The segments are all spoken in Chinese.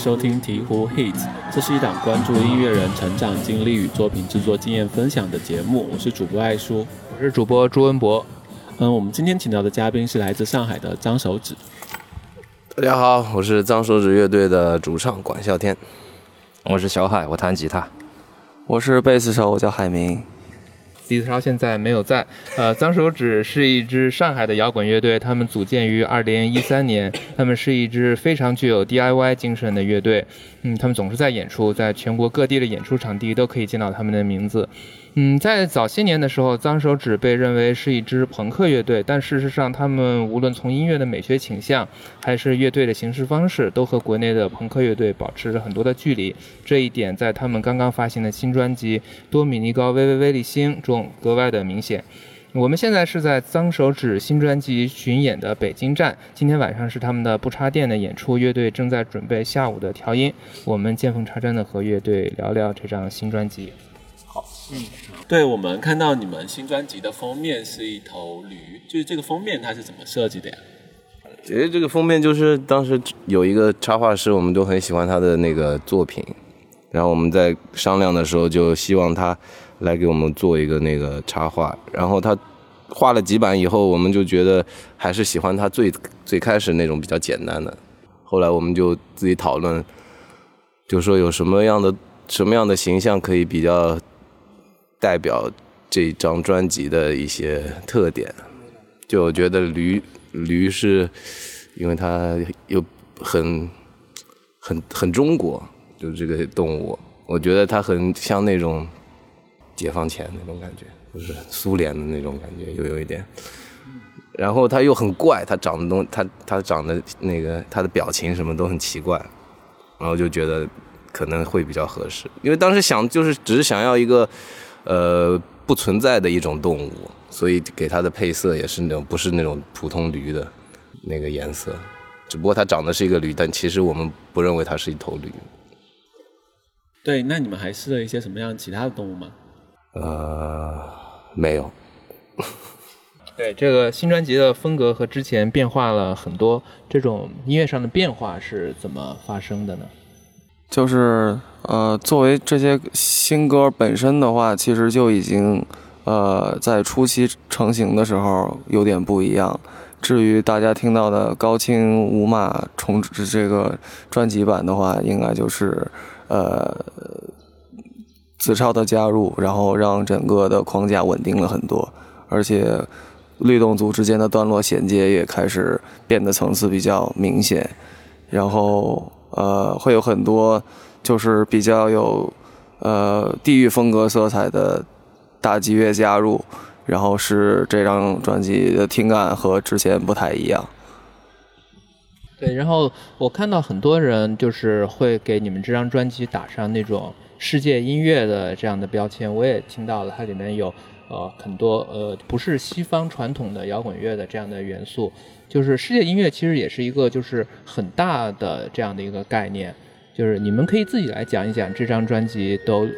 收听鹈鹕 Hits，这是一档关注音乐人成长经历与作品制作经验分享的节目。我是主播爱叔，我是主播朱文博。嗯，我们今天请到的嘉宾是来自上海的张手指。大家好，我是张手指乐队的主唱管啸天。我是小海，我弹吉他。我是贝斯手，我叫海明。李子超现在没有在。呃，脏手指是一支上海的摇滚乐队，他们组建于二零一三年，他们是一支非常具有 DIY 精神的乐队。嗯，他们总是在演出，在全国各地的演出场地都可以见到他们的名字。嗯，在早些年的时候，脏手指被认为是一支朋克乐队，但事实上，他们无论从音乐的美学倾向，还是乐队的形式方式，都和国内的朋克乐队保持着很多的距离。这一点在他们刚刚发行的新专辑《多米尼高微微微粒星》中格外的明显。我们现在是在脏手指新专辑巡演的北京站，今天晚上是他们的不插电的演出，乐队正在准备下午的调音。我们见缝插针的和乐队聊聊这张新专辑。好，嗯，对，我们看到你们新专辑的封面是一头驴，就是这个封面它是怎么设计的呀？其实这个封面就是当时有一个插画师，我们都很喜欢他的那个作品，然后我们在商量的时候就希望他来给我们做一个那个插画，然后他画了几版以后，我们就觉得还是喜欢他最最开始那种比较简单的，后来我们就自己讨论，就说有什么样的什么样的形象可以比较。代表这张专辑的一些特点，就我觉得驴驴是，因为它又很很很中国，就是这个动物，我觉得它很像那种解放前那种感觉，就是苏联的那种感觉，又有一点。然后它又很怪，它长得东，它它长得那个，它的表情什么都很奇怪，然后就觉得可能会比较合适，因为当时想就是只是想要一个。呃，不存在的一种动物，所以给它的配色也是那种不是那种普通驴的那个颜色，只不过它长得是一个驴，但其实我们不认为它是一头驴。对，那你们还试了一些什么样其他的动物吗？呃，没有。对，这个新专辑的风格和之前变化了很多，这种音乐上的变化是怎么发生的呢？就是呃，作为这些新歌本身的话，其实就已经呃在初期成型的时候有点不一样。至于大家听到的高清无码重制这个专辑版的话，应该就是呃子超的加入，然后让整个的框架稳定了很多，而且律动组之间的段落衔接也开始变得层次比较明显，然后。呃，会有很多就是比较有呃地域风格色彩的大吉乐加入，然后使这张专辑的听感和之前不太一样。对，然后我看到很多人就是会给你们这张专辑打上那种世界音乐的这样的标签，我也听到了，它里面有呃很多呃不是西方传统的摇滚乐的这样的元素。就是世界音乐其实也是一个就是很大的这样的一个概念，就是你们可以自己来讲一讲这张专辑都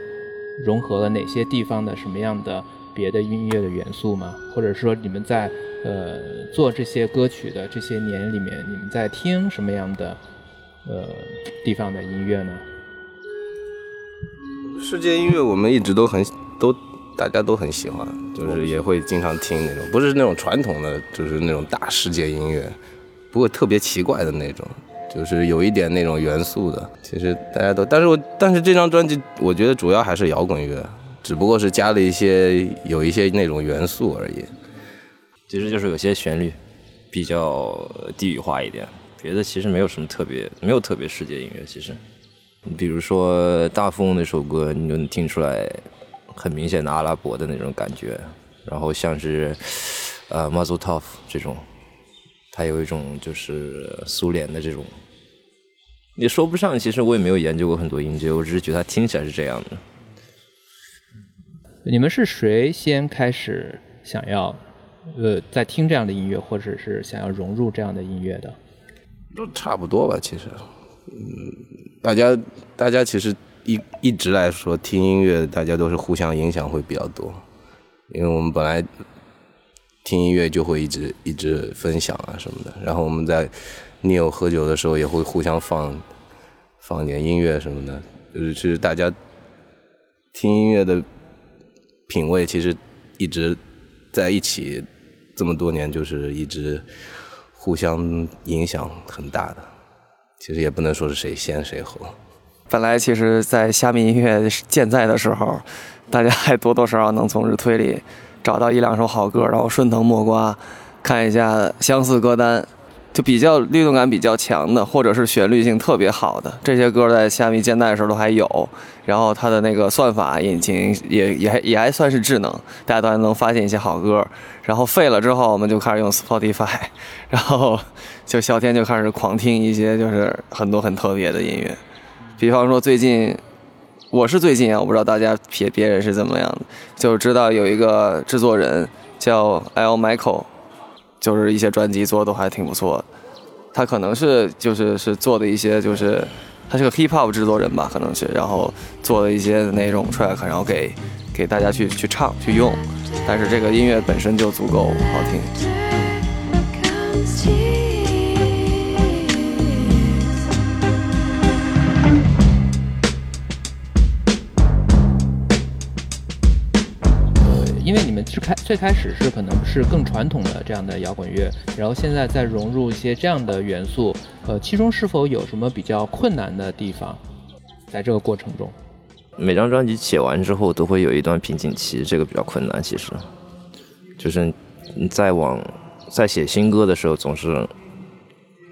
融合了哪些地方的什么样的别的音乐的元素吗？或者说你们在呃做这些歌曲的这些年里面，你们在听什么样的呃地方的音乐呢？世界音乐我们一直都很都大家都很喜欢，就是也会经常听那种，不是那种传统的，就是那种大世界音乐，不过特别奇怪的那种，就是有一点那种元素的。其实大家都，但是我但是这张专辑我觉得主要还是摇滚乐，只不过是加了一些有一些那种元素而已。其实就是有些旋律比较地域化一点，别的其实没有什么特别，没有特别世界音乐。其实，你比如说《大富翁》那首歌，你就能听出来很明显的阿拉伯的那种感觉。然后像是呃 Mazel Tov 这种，它有一种就是苏联的这种，也说不上。其实我也没有研究过很多音阶，我只是觉得它听起来是这样的。你们是谁先开始想要呃在听这样的音乐，或者是想要融入这样的音乐的？都差不多吧，其实，嗯，大家大家其实一一直来说听音乐，大家都是互相影响会比较多，因为我们本来听音乐就会一直一直分享啊什么的，然后我们在 n e 喝酒的时候也会互相放放点音乐什么的，就是其实大家听音乐的品味其实一直在一起，这么多年就是一直。互相影响很大的，其实也不能说是谁先谁后。本来其实，在虾米音乐健在的时候，大家还多多少少能从日推里找到一两首好歌，然后顺藤摸瓜看一下相似歌单。就比较律动感比较强的，或者是旋律性特别好的这些歌，在虾米健在的时候都还有。然后它的那个算法引擎也也还也还算是智能，大家都还能发现一些好歌。然后废了之后，我们就开始用 Spotify，然后就小天就开始狂听一些就是很多很特别的音乐。比方说最近，我是最近啊，我不知道大家别别人是怎么样的，就知道有一个制作人叫 L Michael。就是一些专辑做的都还挺不错的，他可能是就是是做的一些就是他是个 hip hop 制作人吧，可能是，然后做了一些那种 track，然后给给大家去去唱去用，但是这个音乐本身就足够好听。最开始是可能是更传统的这样的摇滚乐，然后现在再融入一些这样的元素，呃，其中是否有什么比较困难的地方？在这个过程中，每张专辑写完之后都会有一段瓶颈期，这个比较困难。其实，就是你在往在写新歌的时候，总是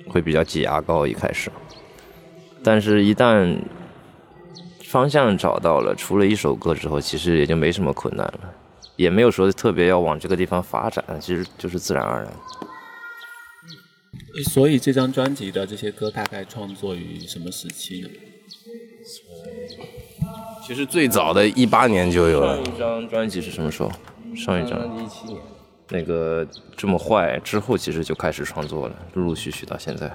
会比较挤牙膏一开始，但是一旦方向找到了，出了一首歌之后，其实也就没什么困难了。也没有说特别要往这个地方发展，其实就是自然而然。所以这张专辑的这些歌大概创作于什么时期呢？其实最早的一八年就有了。上一张专辑是什么时候？上一张一七年。那个这么坏之后，其实就开始创作了，陆陆续续到现在。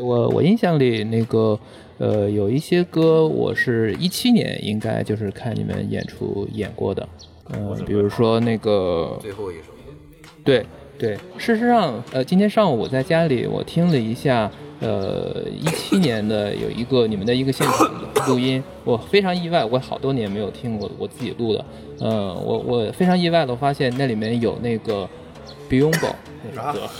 我我印象里那个。呃，有一些歌我是一七年应该就是看你们演出演过的，嗯，比如说那个最后一首，对对，事实上，呃，今天上午我在家里我听了一下，呃，一七年的有一个你们的一个现场录音，我非常意外，我好多年没有听过我自己录的，呃，我我非常意外的发现那里面有那个 Beyond 那个。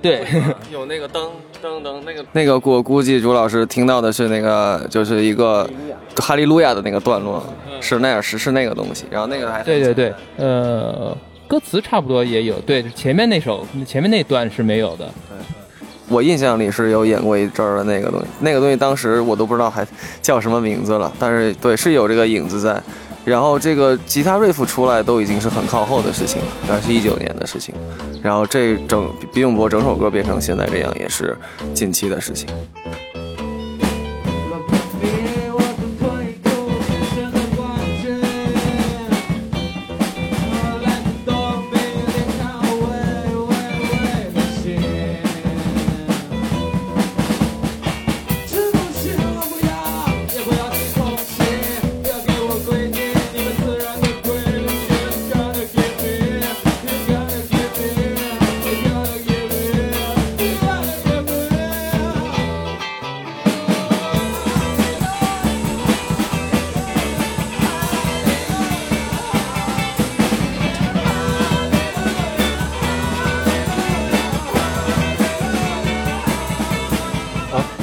对，有那个噔噔噔那个那个，我估计朱老师听到的是那个，就是一个哈利路亚的那个段落，是那样，是是那个东西。然后那个还对对对，呃，歌词差不多也有，对，前面那首前面那段是没有的。我印象里是有演过一阵儿的那个东西，那个东西当时我都不知道还叫什么名字了，但是对，是有这个影子在。然后这个吉他 riff 出来都已经是很靠后的事情，那是一九年的事情。然后这整比永博整首歌变成现在这样，也是近期的事情。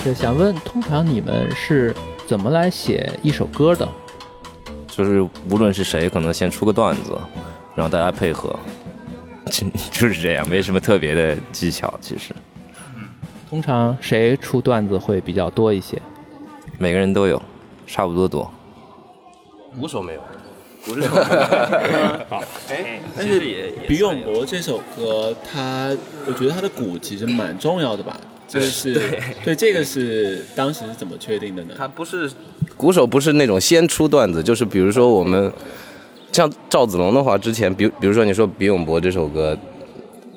对，想问，通常你们是怎么来写一首歌的？就是无论是谁，可能先出个段子，然后大家配合，就就是这样，没什么特别的技巧。其实通常谁出段子会比较多一些？每个人都有，差不多多。鼓手没有，好，哎，但是《比永博》这首歌，它我觉得它的鼓其实蛮重要的吧？这是对这个是当时是怎么确定的呢？他不是鼓手，不是那种先出段子，就是比如说我们像赵子龙的话，之前比比如说你说《比永博》这首歌，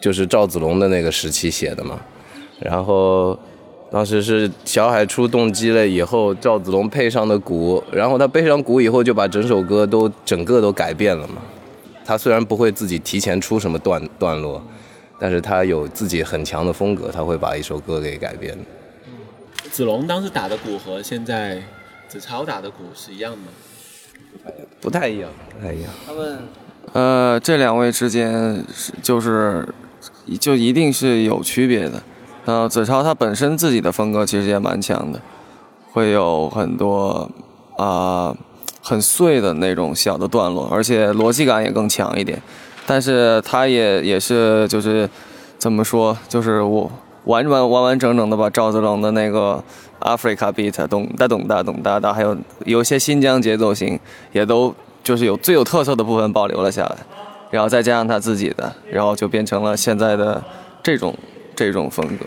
就是赵子龙的那个时期写的嘛，然后。当时是小海出动机了以后，赵子龙配上的鼓，然后他配上鼓以后，就把整首歌都整个都改变了嘛。他虽然不会自己提前出什么段段落，但是他有自己很强的风格，他会把一首歌给改变。子龙当时打的鼓和现在子超打的鼓是一样的吗？不太一样，不太一样。他们呃，这两位之间是就是就一定是有区别的。呃，子超他本身自己的风格其实也蛮强的，会有很多啊很碎的那种小的段落，而且逻辑感也更强一点。但是他也也是就是怎么说，就是我完完完完整整的把赵子龙的那个 Africa beat 咚哒咚哒咚哒哒，还有有些新疆节奏型也都就是有最有特色的部分保留了下来，然后再加上他自己的，然后就变成了现在的这种。这种风格。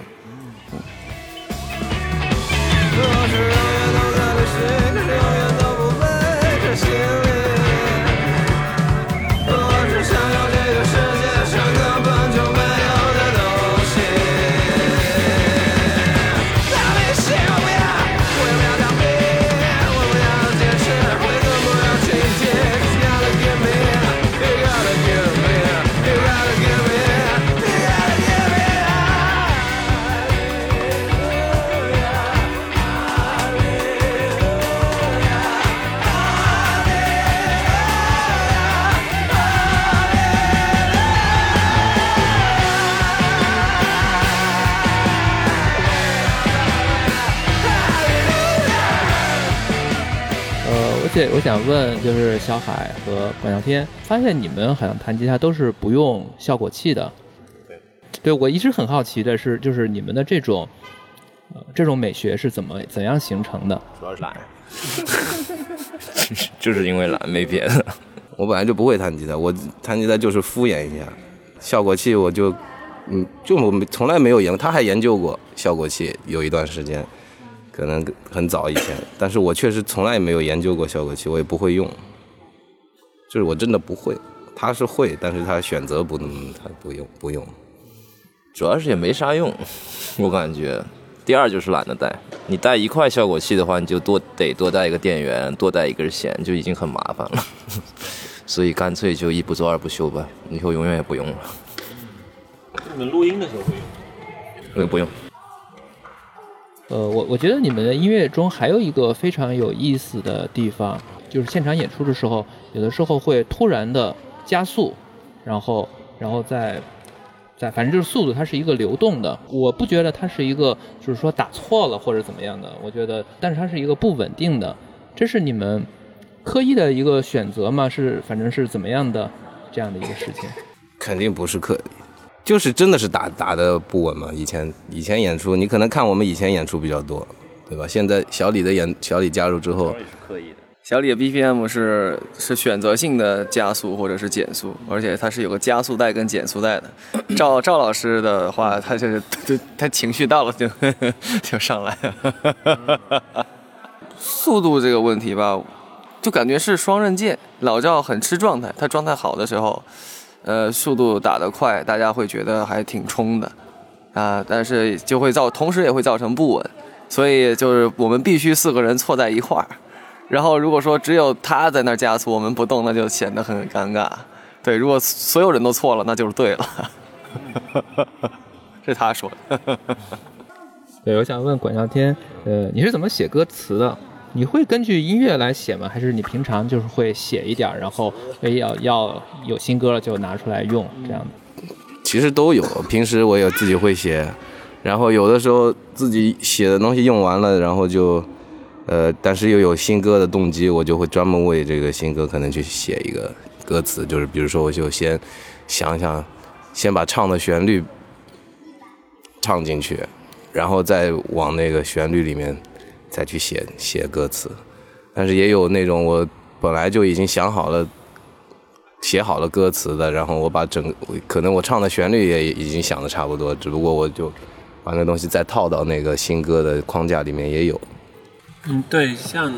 对，我想问，就是小海和管啸天，发现你们好像弹吉他都是不用效果器的。对，对我一直很好奇的是，就是你们的这种，呃，这种美学是怎么怎样形成的？主要是懒，就是因为懒，没别的。我本来就不会弹吉他，我弹吉他就是敷衍一下，效果器我就，嗯，就我从来没有研，他还研究过效果器，有一段时间。可能很早以前，但是我确实从来没有研究过效果器，我也不会用，就是我真的不会。他是会，但是他选择不，他不用，不用。主要是也没啥用，我感觉。第二就是懒得带，你带一块效果器的话，你就多得多带一个电源，多带一根线，就已经很麻烦了。所以干脆就一不做二不休吧，以后永远也不用了。你们录音的时候会用？呃，不用。呃，我我觉得你们的音乐中还有一个非常有意思的地方，就是现场演出的时候，有的时候会突然的加速，然后，然后再，再，反正就是速度，它是一个流动的。我不觉得它是一个，就是说打错了或者怎么样的。我觉得，但是它是一个不稳定的。这是你们刻意的一个选择吗？是，反正是怎么样的这样的一个事情？肯定不是刻意。就是真的是打打的不稳嘛？以前以前演出，你可能看我们以前演出比较多，对吧？现在小李的演小李加入之后，小李的 BPM 是是选择性的加速或者是减速，而且它是有个加速带跟减速带的。赵赵老师的话，他就是他他情绪到了就 就上来了。速度这个问题吧，就感觉是双刃剑。老赵很吃状态，他状态好的时候。呃，速度打得快，大家会觉得还挺冲的，啊，但是就会造，同时也会造成不稳，所以就是我们必须四个人错在一块儿，然后如果说只有他在那加速，我们不动，那就显得很尴尬。对，如果所有人都错了，那就是对了。是他说的。对，我想问管笑天，呃，你是怎么写歌词的？你会根据音乐来写吗？还是你平常就是会写一点，然后要要有新歌了就拿出来用这样的？其实都有，平时我也自己会写，然后有的时候自己写的东西用完了，然后就，呃，但是又有新歌的动机，我就会专门为这个新歌可能去写一个歌词，就是比如说我就先想想，先把唱的旋律唱进去，然后再往那个旋律里面再去写写歌词。但是也有那种我本来就已经想好了。写好了歌词的，然后我把整个可能我唱的旋律也已经想的差不多，只不过我就把那东西再套到那个新歌的框架里面也有。嗯，对，像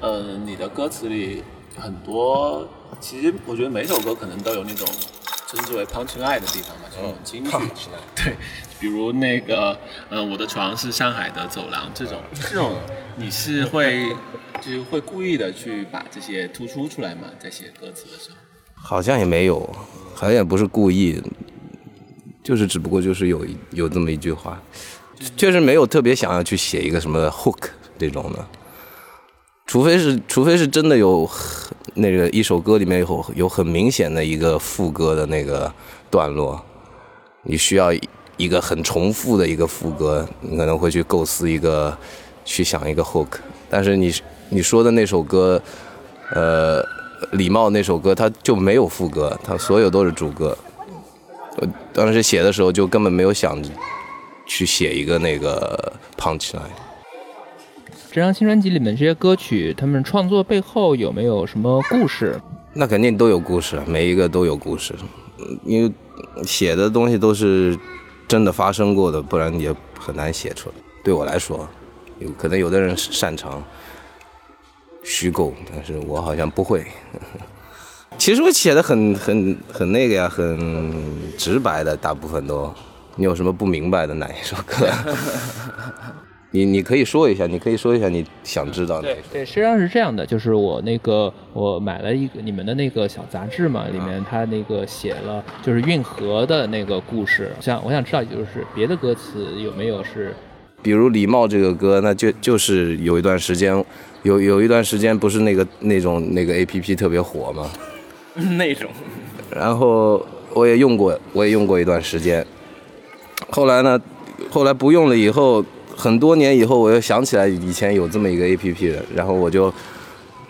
呃你的歌词里很多，其实我觉得每首歌可能都有那种称之为 punch line 的地方嘛，这种金句。对，比如那个呃我的床是上海的走廊这种，这种你是会就是会故意的去把这些突出出来吗，在写歌词的时候。好像也没有，好像也不是故意，就是只不过就是有有这么一句话，确实没有特别想要去写一个什么 hook 这种的，除非是除非是真的有那个一首歌里面有有很明显的一个副歌的那个段落，你需要一个很重复的一个副歌，你可能会去构思一个去想一个 hook，但是你你说的那首歌，呃。礼貌那首歌，它就没有副歌，它所有都是主歌。我当时写的时候就根本没有想去写一个那个 punch line。这张新专辑里面这些歌曲，他们创作背后有没有什么故事？那肯定都有故事，每一个都有故事。因为写的东西都是真的发生过的，不然也很难写出来。对我来说，有可能有的人擅长。虚构，但是我好像不会。其实我写的很很很那个呀，很直白的，大部分都。你有什么不明白的哪一首歌？你你可以说一下，你可以说一下你想知道的。对对，实际上是这样的，就是我那个我买了一个你们的那个小杂志嘛，里面他那个写了就是运河的那个故事。想我想知道，就是别的歌词有没有是，比如礼貌这个歌，那就就是有一段时间。有有一段时间不是那个那种那个 A P P 特别火吗？那种，然后我也用过，我也用过一段时间。后来呢，后来不用了以后，很多年以后，我又想起来以前有这么一个 A P P 的，然后我就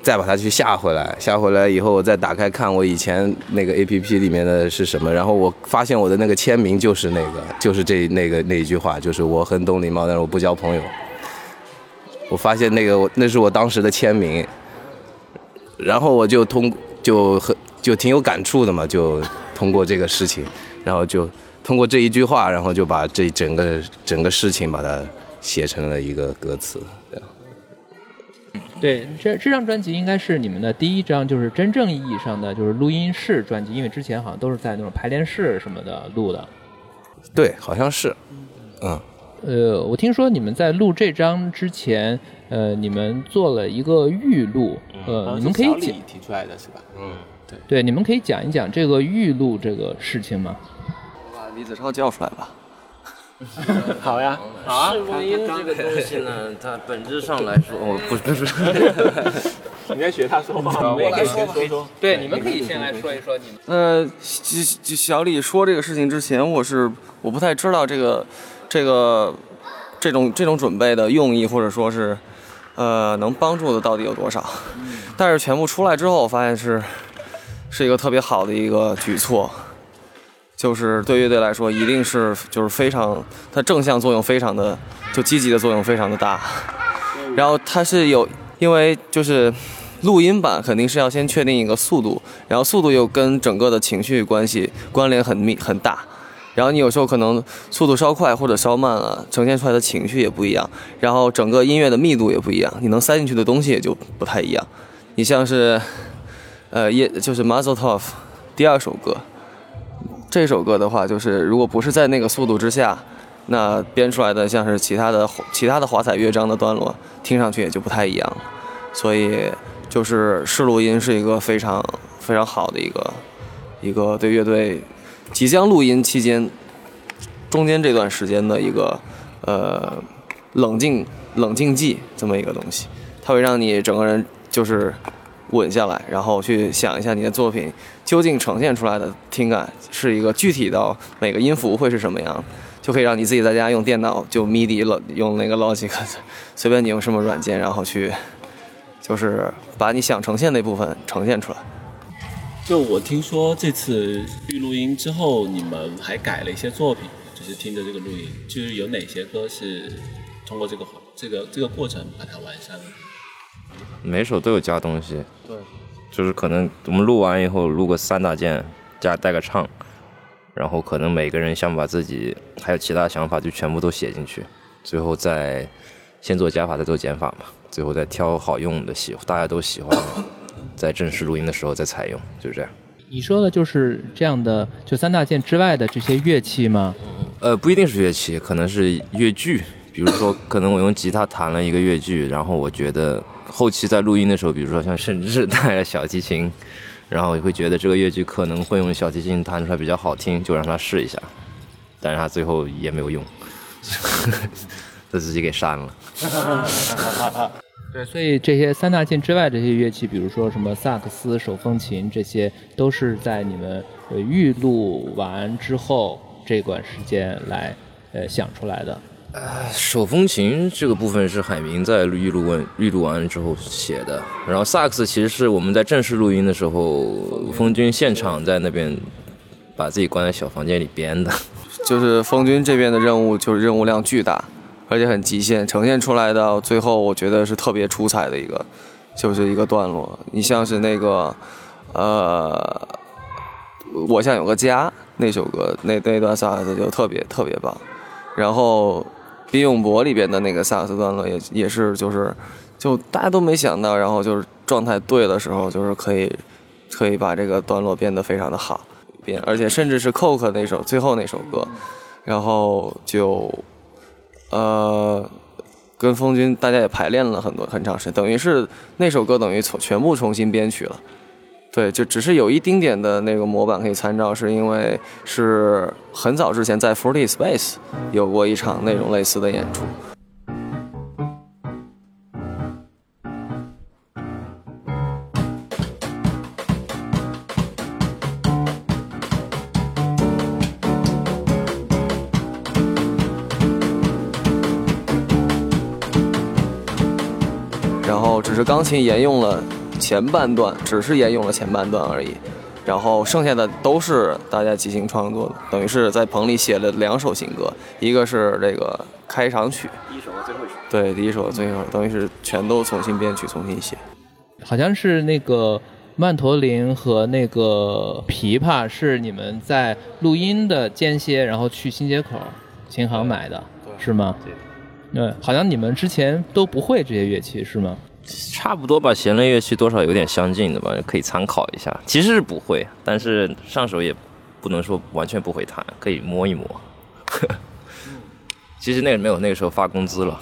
再把它去下回来。下回来以后，我再打开看我以前那个 A P P 里面的是什么，然后我发现我的那个签名就是那个，就是这那个那一句话，就是我很懂礼貌，但是我不交朋友。我发现那个那是我当时的签名，然后我就通就很就挺有感触的嘛，就通过这个事情，然后就通过这一句话，然后就把这整个整个事情把它写成了一个歌词。对对，这这张专辑应该是你们的第一张，就是真正意义上的就是录音室专辑，因为之前好像都是在那种排练室什么的录的。对，好像是，嗯。呃，我听说你们在录这张之前，呃，你们做了一个预录，呃，你们可以讲提出来的是吧？嗯，对对，你们可以讲一讲这个预录这个事情吗？我把李子超叫出来吧。好呀，好啊。音这个东西呢，它本质上来说，哦，不不是。你在 学他说话，我来说说。对，你们可以先来说一说你们。呃，小李说这个事情之前，我是我不太知道这个。这个这种这种准备的用意，或者说是，呃，能帮助的到底有多少？但是全部出来之后，我发现是是一个特别好的一个举措，就是对乐队来说，一定是就是非常它正向作用非常的就积极的作用非常的大。然后它是有，因为就是录音版肯定是要先确定一个速度，然后速度又跟整个的情绪关系关联很密很大。然后你有时候可能速度稍快或者稍慢了，呈现出来的情绪也不一样，然后整个音乐的密度也不一样，你能塞进去的东西也就不太一样。你像是，呃，也就是 m u z z l e t o f f 第二首歌，这首歌的话，就是如果不是在那个速度之下，那编出来的像是其他的其他的华彩乐章的段落，听上去也就不太一样。所以就是试录音是一个非常非常好的一个一个对乐队。即将录音期间，中间这段时间的一个呃冷静冷静剂这么一个东西，它会让你整个人就是稳下来，然后去想一下你的作品究竟呈现出来的听感是一个具体到每个音符会是什么样，就可以让你自己在家用电脑就 MIDI 了，用那个 Logic，随便你用什么软件，然后去就是把你想呈现那部分呈现出来。就我听说这次预录音之后，你们还改了一些作品，就是听着这个录音，就是有哪些歌是通过这个这个这个过程把它完善的？每首都有加东西，对，就是可能我们录完以后录个三大件，加带个唱，然后可能每个人想把自己还有其他想法就全部都写进去，最后再先做加法再做减法嘛，最后再挑好用的喜大家都喜欢的，在正式录音的时候再采用，就是这样。你说的就是这样的，就三大件之外的这些乐器吗？呃，不一定是乐器，可能是乐句。比如说，可能我用吉他弹了一个乐句，然后我觉得后期在录音的时候，比如说像甚至带了小提琴，然后也会觉得这个乐句可能会用小提琴弹出来比较好听，就让他试一下。但是他最后也没有用，他自己给删了。对，所以这些三大件之外这些乐器，比如说什么萨克斯、手风琴，这些都是在你们呃预录完之后这段时间来呃想出来的。手风琴这个部分是海明在预录完预录完之后写的，然后萨克斯其实是我们在正式录音的时候，风军现场在那边把自己关在小房间里编的。就是风军这边的任务，就是任务量巨大，而且很极限，呈现出来的最后我觉得是特别出彩的一个，就是一个段落。你像是那个，呃，我像有个家那首歌，那那段萨克斯就特别特别棒，然后。李永博里边的那个萨克斯段落也也是就是就大家都没想到，然后就是状态对的时候，就是可以可以把这个段落变得非常的好，变而且甚至是 Coke 那首最后那首歌，然后就呃跟风军大家也排练了很多很长时间，等于是那首歌等于从全部重新编曲了。对，就只是有一丁点的那个模板可以参照，是因为是很早之前在 Forty Space 有过一场那种类似的演出。然后只是钢琴沿用了。前半段只是沿用了前半段而已，然后剩下的都是大家即兴创作的，等于是在棚里写了两首新歌，一个是这个开场曲，第一首和最后一首，对，第一首和最后，等于是全都重新编曲、重新写。好像是那个曼陀林和那个琵琶是你们在录音的间歇，然后去新街口琴行买的，是吗？对，好像你们之前都不会这些乐器，是吗？差不多吧，弦类乐器多少有点相近的吧，可以参考一下。其实是不会，但是上手也不能说完全不会弹，可以摸一摸。其实那个没有，那个时候发工资了，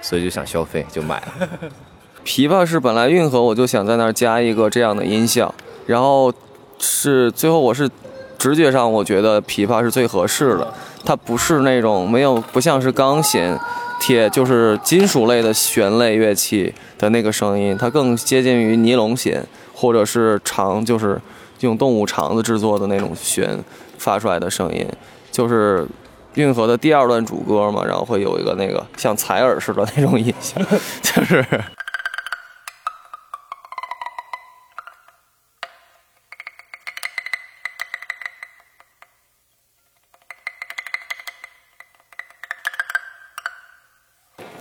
所以就想消费就买了。琵琶是本来运河我就想在那儿加一个这样的音效，然后是最后我是直觉上我觉得琵琶是最合适的，它不是那种没有不像是钢弦。铁就是金属类的弦类乐器的那个声音，它更接近于尼龙弦，或者是长，就是用动物肠子制作的那种弦发出来的声音，就是运河的第二段主歌嘛，然后会有一个那个像采耳似的那种音效，就是。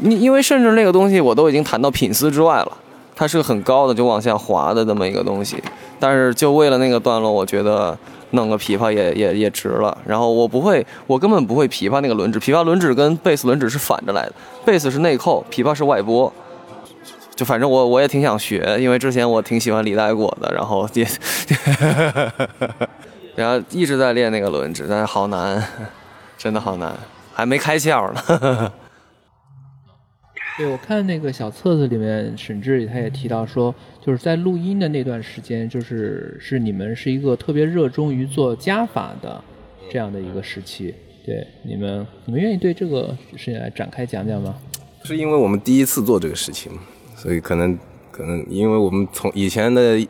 你因为甚至那个东西我都已经弹到品丝之外了，它是个很高的就往下滑的这么一个东西，但是就为了那个段落，我觉得弄个琵琶也也也值了。然后我不会，我根本不会琵琶那个轮指，琵琶轮指跟贝斯轮指是反着来的，贝斯是内扣，琵琶是外拨。就反正我我也挺想学，因为之前我挺喜欢李代果的，然后也，然后一直在练那个轮指，但是好难，真的好难，还没开窍呢。对，我看那个小册子里面，沈志他也提到说，就是在录音的那段时间，就是是你们是一个特别热衷于做加法的这样的一个时期。对，你们你们愿意对这个事情来展开讲讲吗？是因为我们第一次做这个事情，所以可能可能因为我们从以前的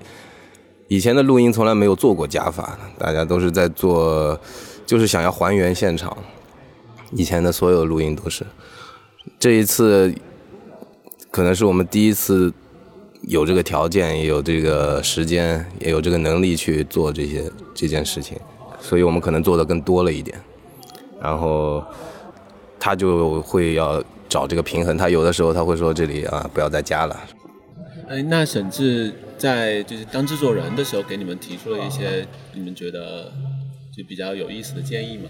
以前的录音从来没有做过加法，大家都是在做，就是想要还原现场。以前的所有录音都是。这一次可能是我们第一次有这个条件，也有这个时间，也有这个能力去做这些这件事情，所以我们可能做的更多了一点。然后他就会要找这个平衡，他有的时候他会说这里啊不要再加了。哎，那沈志在就是当制作人的时候，给你们提出了一些你们觉得就比较有意思的建议吗？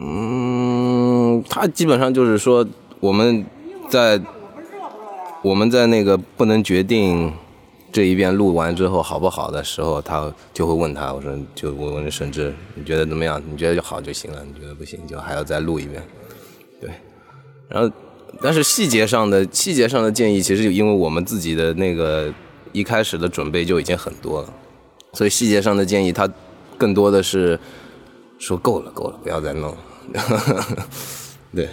嗯，他基本上就是说我们在我们在那个不能决定这一遍录完之后好不好的时候，他就会问他，我说就我问沈志，你觉得怎么样？你觉得就好就行了，你觉得不行就还要再录一遍。对，然后但是细节上的细节上的建议，其实因为我们自己的那个一开始的准备就已经很多了，所以细节上的建议他更多的是说够了够了，不要再弄。对，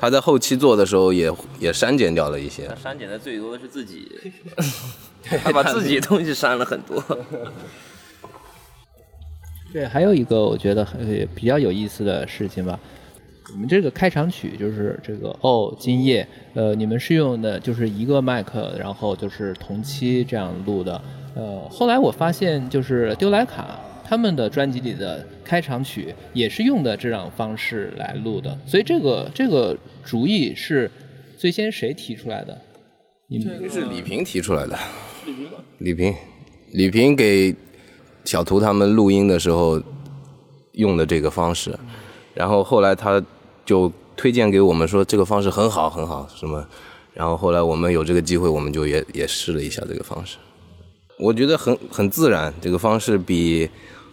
他在后期做的时候也也删减掉了一些他。删减的最多的是自己，他把自己东西删了很多。对，还有一个我觉得很呃比较有意思的事情吧，你们这个开场曲就是这个哦今夜，呃，你们是用的就是一个麦克，然后就是同期这样录的，呃，后来我发现就是丢莱卡他们的专辑里的开场曲也是用的这种方式来录的，所以这个这个主意是最先谁提出来的？你们这是李平提出来的。李平，李平给小图他们录音的时候用的这个方式，然后后来他就推荐给我们说这个方式很好很好什么，然后后来我们有这个机会，我们就也也试了一下这个方式，我觉得很很自然，这个方式比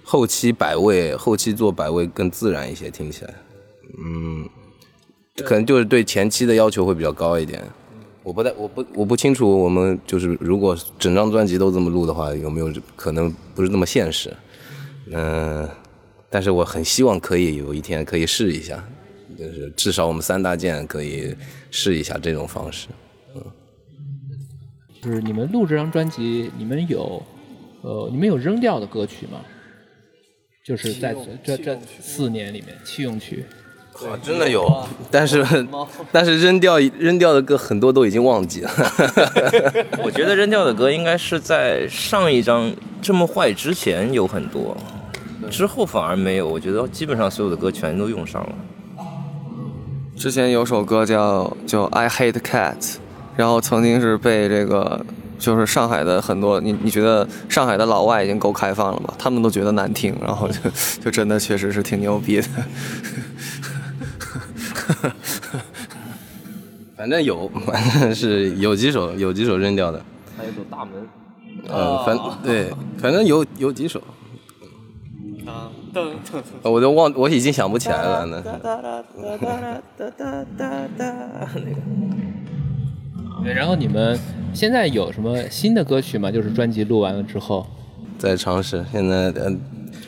后期摆位后期做摆位更自然一些，听起来，嗯，可能就是对前期的要求会比较高一点。我不太，我不，我不清楚，我们就是如果整张专辑都这么录的话，有没有可能不是那么现实？嗯、但是我很希望可以有一天可以试一下，就是至少我们三大件可以试一下这种方式。嗯就是你们录这张专辑，你们有呃，你们有扔掉的歌曲吗？就是在这这四年里面，弃用曲。哇，真的有，但是 但是扔掉扔掉的歌很多都已经忘记了。我觉得扔掉的歌应该是在上一张这么坏之前有很多，之后反而没有。我觉得基本上所有的歌全都用上了。之前有首歌叫叫 I Hate Cats，然后曾经是被这个就是上海的很多你你觉得上海的老外已经够开放了吧？他们都觉得难听，然后就就真的确实是挺牛逼的。反正有，反正是有几首有几首扔掉的。还有首大门，呃，反对，反正有有几首。噔噔我都忘，我已经想不起来了。那对，然后你们现在有什么新的歌曲吗？就是专辑录完了之后，在尝试。现在，呃，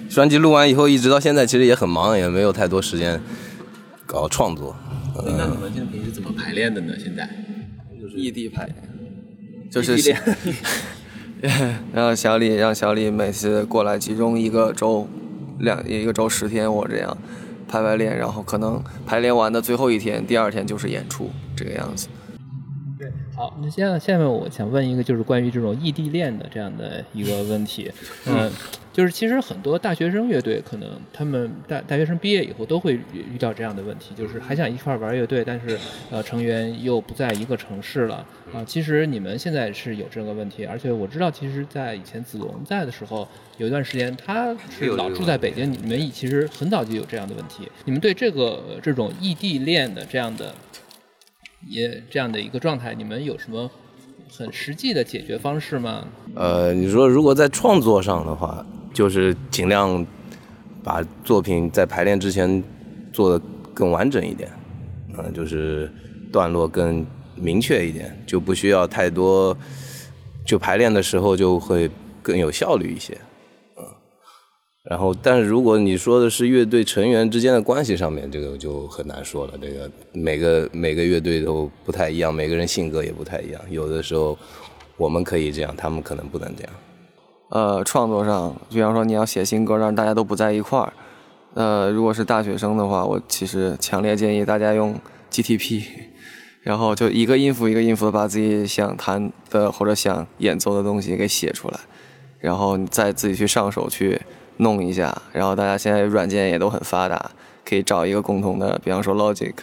专辑录完以后，一直到现在，其实也很忙，也没有太多时间搞创作。那你们现在平时怎么排练的呢？现在异地排，就是 让小李让小李每次过来集中一个周，两一个周十天，我这样排排练，然后可能排练完的最后一天，第二天就是演出这个样子。好，那现在下面我想问一个，就是关于这种异地恋的这样的一个问题。嗯，就是其实很多大学生乐队，可能他们大大学生毕业以后都会遇遇到这样的问题，就是还想一块儿玩乐队，但是呃成员又不在一个城市了啊。其实你们现在是有这个问题，而且我知道，其实，在以前子龙在的时候，有一段时间他是老住在北京，你们其实很早就有这样的问题。你们对这个呃这种异地恋的这样的也这样的一个状态，你们有什么很实际的解决方式吗？呃，你说如果在创作上的话，就是尽量把作品在排练之前做的更完整一点，嗯、就是段落更明确一点，就不需要太多，就排练的时候就会更有效率一些，然后，但是如果你说的是乐队成员之间的关系上面，这个就很难说了。这个每个每个乐队都不太一样，每个人性格也不太一样。有的时候我们可以这样，他们可能不能这样。呃，创作上，比方说你要写新歌，让大家都不在一块儿，呃，如果是大学生的话，我其实强烈建议大家用 GTP，然后就一个音符一个音符的把自己想弹的或者想演奏的东西给写出来，然后你再自己去上手去弄一下。然后大家现在软件也都很发达，可以找一个共同的，比方说 Logic，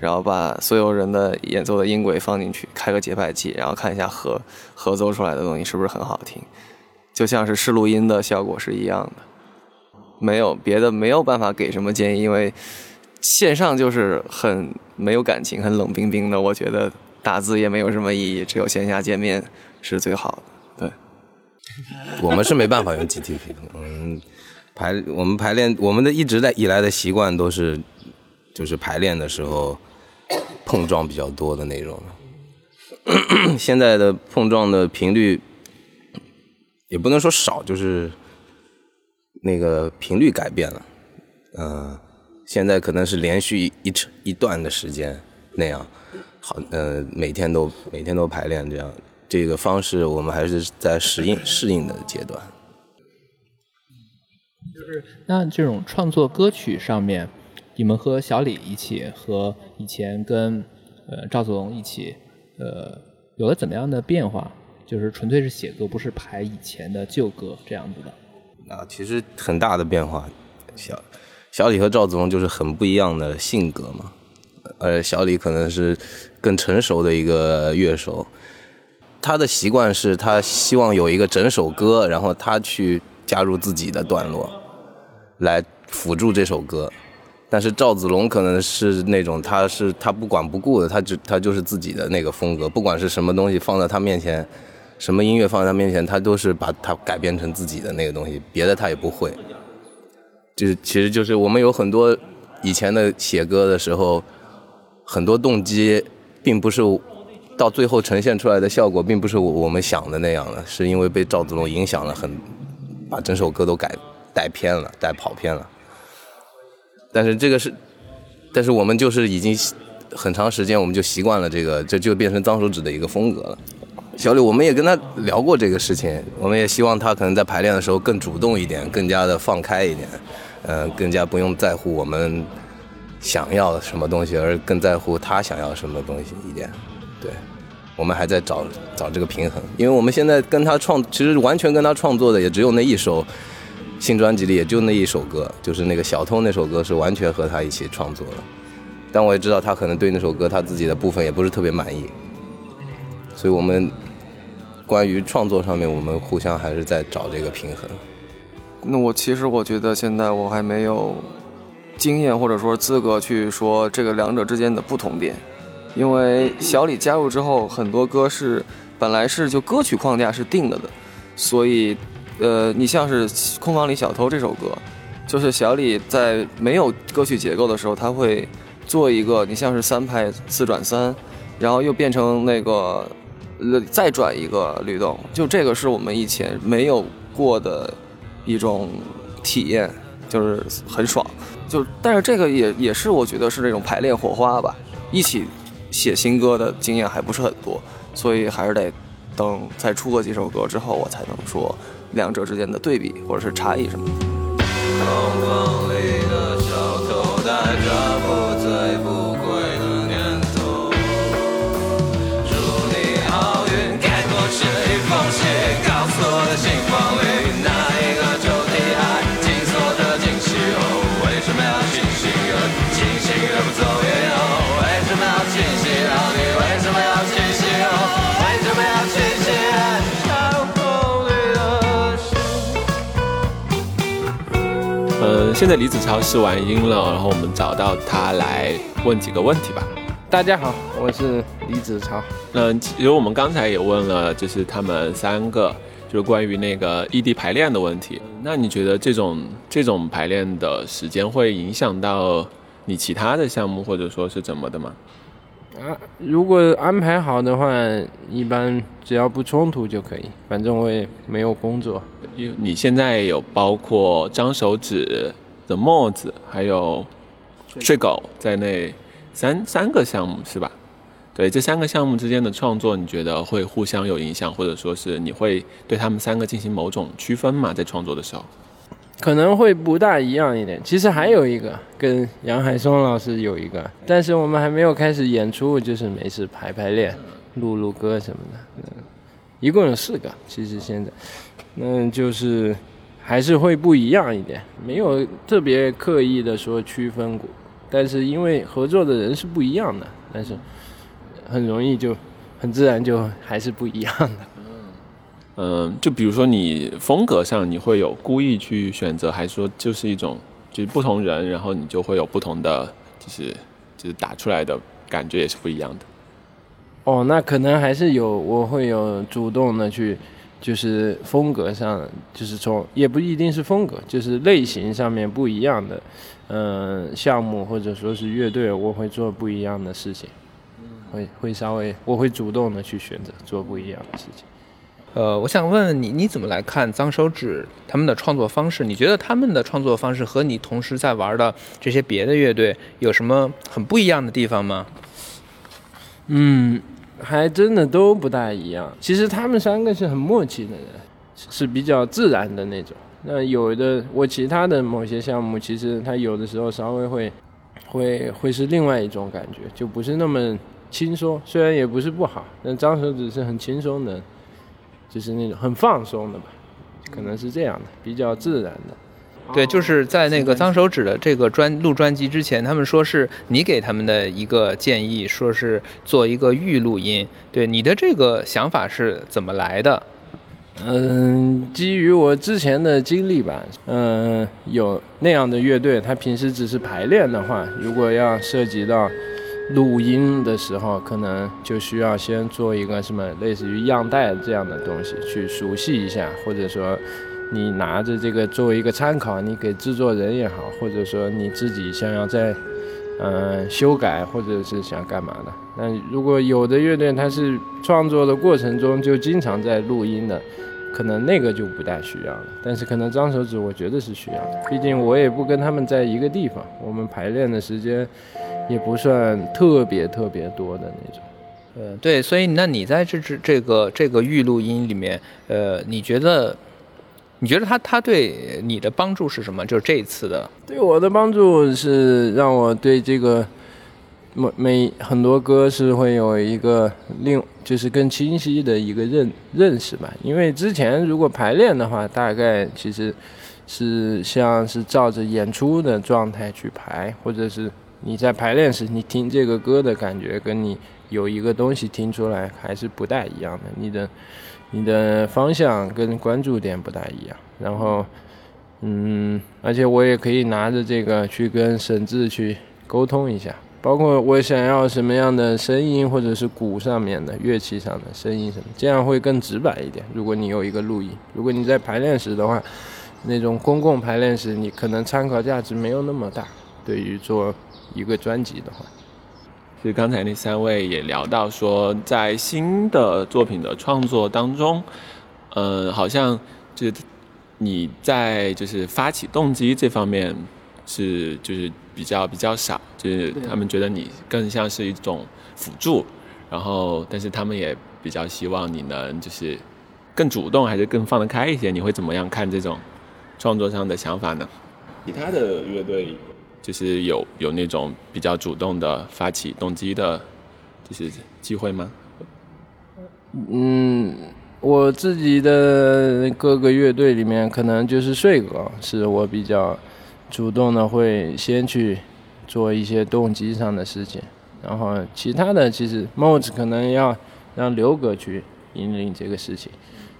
然后把所有人的演奏的音轨放进去，开个节拍器，然后看一下合合奏出来的东西是不是很好听，就像是试录音的效果是一样的。没有别的，没有办法给什么建议，因为线上就是很没有感情、很冷冰冰的。我觉得打字也没有什么意义，只有线下见面是最好的。对，我们是没办法用 GTP，的嗯，排我们排练，我们的一直在以来的习惯都是，就是排练的时候碰撞比较多的那种。现在的碰撞的频率也不能说少，就是。那个频率改变了，嗯，现在可能是连续一一一段的时间那样，好，呃，每天都每天都排练这样，这个方式我们还是在适应适应的阶段。就是那这种创作歌曲上面，你们和小李一起，和以前跟呃赵子龙一起，呃，有了怎么样的变化？就是纯粹是写歌，不是排以前的旧歌这样子的。啊，其实很大的变化，小小李和赵子龙就是很不一样的性格嘛。呃，小李可能是更成熟的一个乐手，他的习惯是他希望有一个整首歌，然后他去加入自己的段落，来辅助这首歌。但是赵子龙可能是那种他是他不管不顾的，他就他就是自己的那个风格，不管是什么东西放在他面前。什么音乐放在他面前，他都是把它改编成自己的那个东西，别的他也不会。就是，其实就是我们有很多以前的写歌的时候，很多动机并不是到最后呈现出来的效果，并不是我我们想的那样的，是因为被赵子龙影响了，很把整首歌都改带偏了，带跑偏了。但是这个是，但是我们就是已经很长时间，我们就习惯了这个，这就变成脏手指的一个风格了。小李，我们也跟他聊过这个事情，我们也希望他可能在排练的时候更主动一点，更加的放开一点，嗯，更加不用在乎我们想要什么东西，而更在乎他想要什么东西一点。对，我们还在找找这个平衡，因为我们现在跟他创，其实完全跟他创作的也只有那一首新专辑里也就那一首歌，就是那个小偷那首歌是完全和他一起创作的。但我也知道他可能对那首歌他自己的部分也不是特别满意，所以我们。关于创作上面，我们互相还是在找这个平衡。那我其实我觉得现在我还没有经验或者说资格去说这个两者之间的不同点，因为小李加入之后，很多歌是本来是就歌曲框架是定了的，所以呃，你像是《空房里小偷》这首歌，就是小李在没有歌曲结构的时候，他会做一个你像是三拍四转三，然后又变成那个。呃，再转一个律动，就这个是我们以前没有过的一种体验，就是很爽。就但是这个也也是我觉得是那种排练火花吧，一起写新歌的经验还不是很多，所以还是得等再出过几首歌之后，我才能说两者之间的对比或者是差异什么？如果里的小偷带着不醉不归的念头。祝你好运，该我写一封信，告诉我的信房里。现在李子超试完音了，然后我们找到他来问几个问题吧。大家好，我是李子超。嗯，其实我们刚才也问了，就是他们三个，就是关于那个异地排练的问题。那你觉得这种这种排练的时间会影响到你其他的项目，或者说是怎么的吗？啊，如果安排好的话，一般只要不冲突就可以。反正我也没有工作。因为你现在有包括张手指。的帽子还有睡狗在内，三三个项目是吧？对，这三个项目之间的创作，你觉得会互相有影响，或者说是你会对他们三个进行某种区分吗？在创作的时候？可能会不大一样一点。其实还有一个跟杨海松老师有一个，但是我们还没有开始演出，就是没事排排练、录录歌什么的。一共有四个，其实现在，那就是还是会不一样一点，没有特别刻意的说区分过，但是因为合作的人是不一样的，但是很容易就很自然就还是不一样的。嗯，就比如说你风格上，你会有故意去选择，还是说就是一种就是不同人，然后你就会有不同的，就是就是打出来的感觉也是不一样的。哦，那可能还是有，我会有主动的去，就是风格上，就是从也不一定是风格，就是类型上面不一样的，嗯，项目或者说是乐队，我会做不一样的事情，会会稍微我会主动的去选择做不一样的事情。呃，我想问问你，你怎么来看脏手指他们的创作方式？你觉得他们的创作方式和你同时在玩的这些别的乐队有什么很不一样的地方吗？嗯，还真的都不大一样。其实他们三个是很默契的人，是比较自然的那种。那有的我其他的某些项目，其实他有的时候稍微会，会会是另外一种感觉，就不是那么轻松。虽然也不是不好，但张手指是很轻松的，就是那种很放松的吧，可能是这样的，比较自然的。对，就是在那个脏手指的这个专录专辑之前，他们说是你给他们的一个建议，说是做一个预录音。对，你的这个想法是怎么来的？嗯，基于我之前的经历吧，嗯，有那样的乐队，他平时只是排练的话，如果要涉及到录音的时候，可能就需要先做一个什么类似于样带这样的东西，去熟悉一下，或者说你拿着这个作为一个参考，你给制作人也好，或者说你自己想要在嗯修改，或者是想干嘛的。那如果有的乐队它是创作的过程中就经常在录音的。可能那个就不大需要了，但是可能张手指我觉得是需要的，毕竟我也不跟他们在一个地方，我们排练的时间也不算特别特别多的那种。呃，对，所以那你在这支这个这个预录音里面，呃，你觉得你觉得他他对你的帮助是什么？就是这一次的，对我的帮助是让我对这个。每每很多歌是会有一个另就是更清晰的一个认认识吧，因为之前如果排练的话，大概其实是像是照着演出的状态去排，或者是你在排练时你听这个歌的感觉，跟你有一个东西听出来还是不大一样的，你的你的方向跟关注点不大一样，然后嗯，而且我也可以拿着这个去跟沈志去沟通一下。包括我想要什么样的声音，或者是鼓上面的乐器上的声音什么，这样会更直白一点。如果你有一个录音，如果你在排练时的话，那种公共排练时，你可能参考价值没有那么大。对于做一个专辑的话，所以刚才那三位也聊到说，在新的作品的创作当中，呃，好像就是你在就是发起动机这方面是就是。比较比较少，就是他们觉得你更像是一种辅助，然后但是他们也比较希望你能就是更主动，还是更放得开一些。你会怎么样看这种创作上的想法呢？其他的乐队就是有有那种比较主动的发起动机的，就是机会吗？嗯，我自己的各个乐队里面，可能就是睡哥是我比较。主动的会先去做一些动机上的事情，然后其他的其实帽子可能要让刘哥去引领这个事情，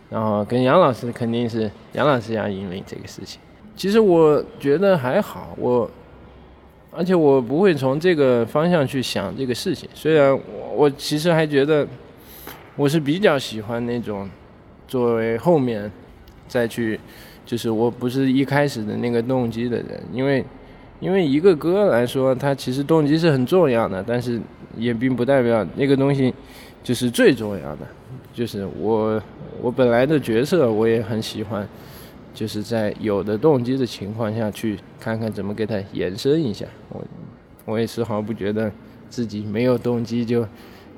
然后跟杨老师肯定是杨老师要引领这个事情。其实我觉得还好，我而且我不会从这个方向去想这个事情。虽然我我其实还觉得我是比较喜欢那种作为后面再去。就是我不是一开始的那个动机的人，因为，因为一个歌来说，它其实动机是很重要的，但是也并不代表那个东西就是最重要的。就是我我本来的角色我也很喜欢，就是在有的动机的情况下去看看怎么给它延伸一下。我我也丝毫不觉得自己没有动机就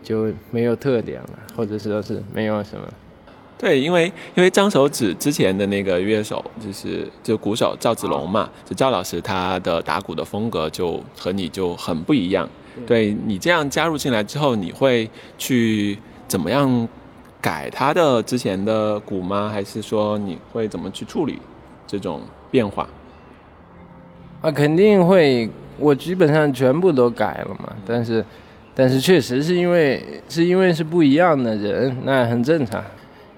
就没有特点了，或者说是没有什么。对，因为因为张手指之前的那个乐手就是就鼓手赵子龙嘛，就赵老师他的打鼓的风格就和你就很不一样。对你这样加入进来之后，你会去怎么样改他的之前的鼓吗？还是说你会怎么去处理这种变化？啊，肯定会，我基本上全部都改了嘛。但是，但是确实是因为是因为是不一样的人，那很正常。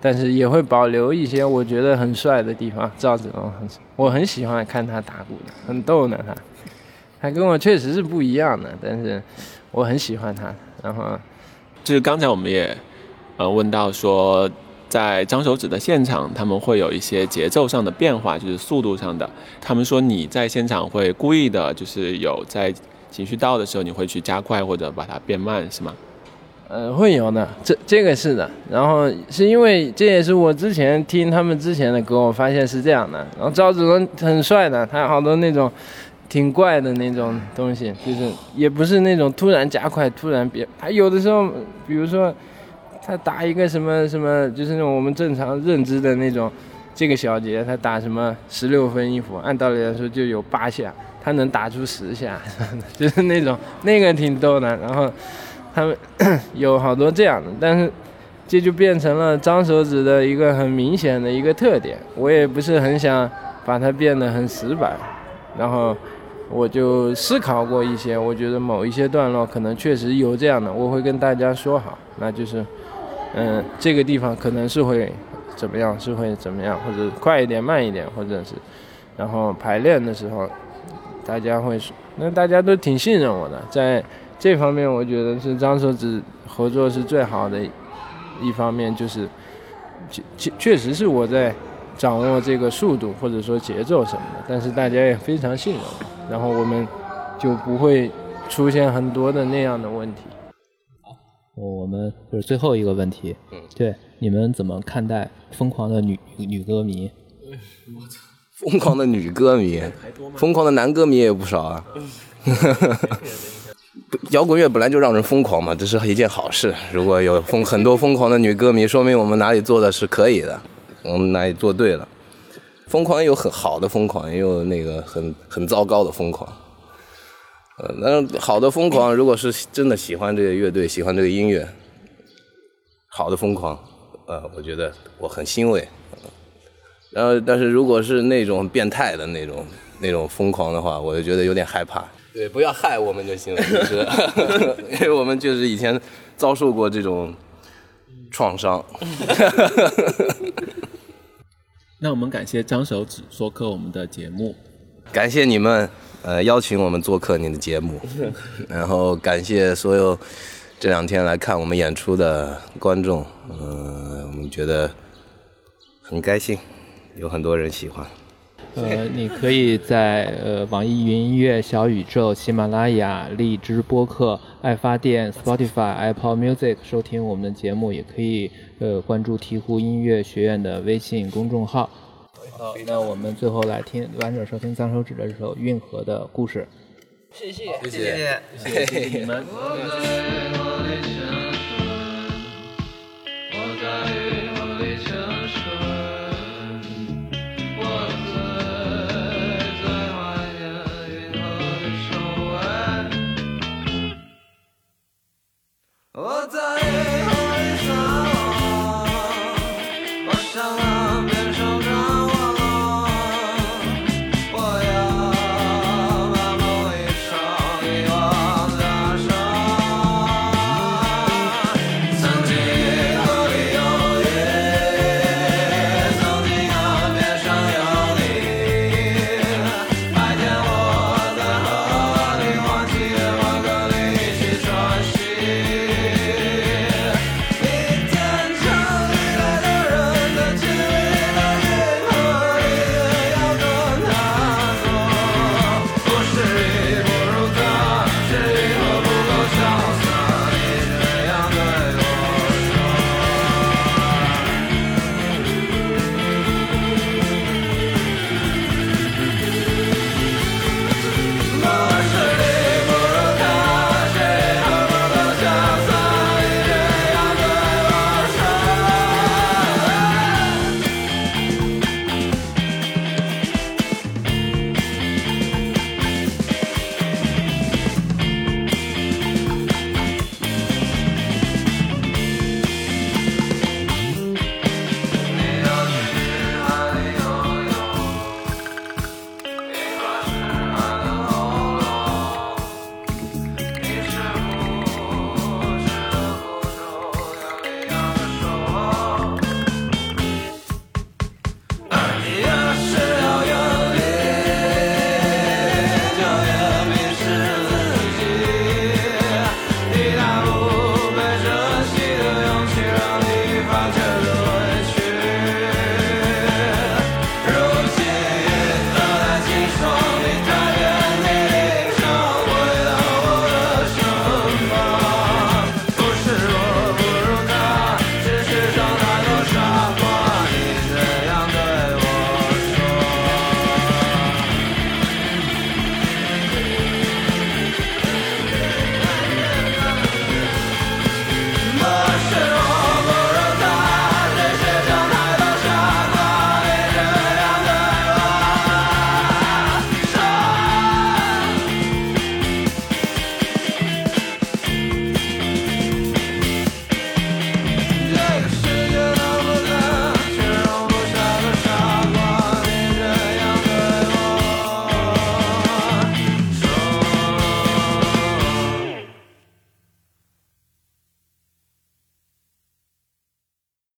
但是也会保留一些我觉得很帅的地方。赵子龙很，我很喜欢看他打鼓的，很逗呢他。他跟我确实是不一样的，但是我很喜欢他。然后，就是刚才我们也呃问到说，在张手指的现场，他们会有一些节奏上的变化，就是速度上的。他们说你在现场会故意的，就是有在情绪到的时候，你会去加快或者把它变慢，是吗？呃，会有的，这这个是的。然后是因为这也是我之前听他们之前的歌，我发现是这样的。然后赵子龙很帅的，他好多那种挺怪的那种东西，就是也不是那种突然加快、突然变。他有的时候，比如说他打一个什么什么，就是那种我们正常认知的那种这个小节，他打什么十六分音符，按道理来说就有八下，他能打出十下，就是那种那个挺逗的。然后。他们 有好多这样的，但是这就变成了张手指的一个很明显的一个特点。我也不是很想把它变得很死板，然后我就思考过一些，我觉得某一些段落可能确实有这样的，我会跟大家说好，那就是，嗯，这个地方可能是会怎么样，是会怎么样，或者快一点、慢一点，或者是，然后排练的时候，大家会，那大家都挺信任我的，在。这方面我觉得是张手指合作是最好的一方面，就是确确确实是我在掌握这个速度或者说节奏什么的，但是大家也非常信任我，然后我们就不会出现很多的那样的问题。好，我们就是最后一个问题，嗯，对，你们怎么看待疯狂的女女歌迷？我操，疯狂的女歌迷，疯狂的男歌迷也有不少啊。摇滚乐本来就让人疯狂嘛，这是一件好事。如果有疯很多疯狂的女歌迷，说明我们哪里做的是可以的，我们哪里做对了。疯狂有很好的疯狂，也有那个很很糟糕的疯狂。呃，那好的疯狂，如果是真的喜欢这个乐队，喜欢这个音乐，好的疯狂，呃，我觉得我很欣慰。然后，但是如果是那种变态的那种那种疯狂的话，我就觉得有点害怕。对，不要害我们就行了，就是，因为我们就是以前遭受过这种创伤。那我们感谢张手指做客我们的节目，感谢你们呃邀请我们做客你的节目，然后感谢所有这两天来看我们演出的观众，嗯，我们觉得很开心，有很多人喜欢。呃，你可以在呃网易云音乐、小宇宙、喜马拉雅、荔枝播客、爱发电、Spotify、Apple Music 收听我们的节目，也可以呃关注鹈鹕音乐学院的微信公众号。好，那我们最后来听完整收听《脏手指》的这首《运河》的故事。谢谢，谢谢，谢谢你们。我在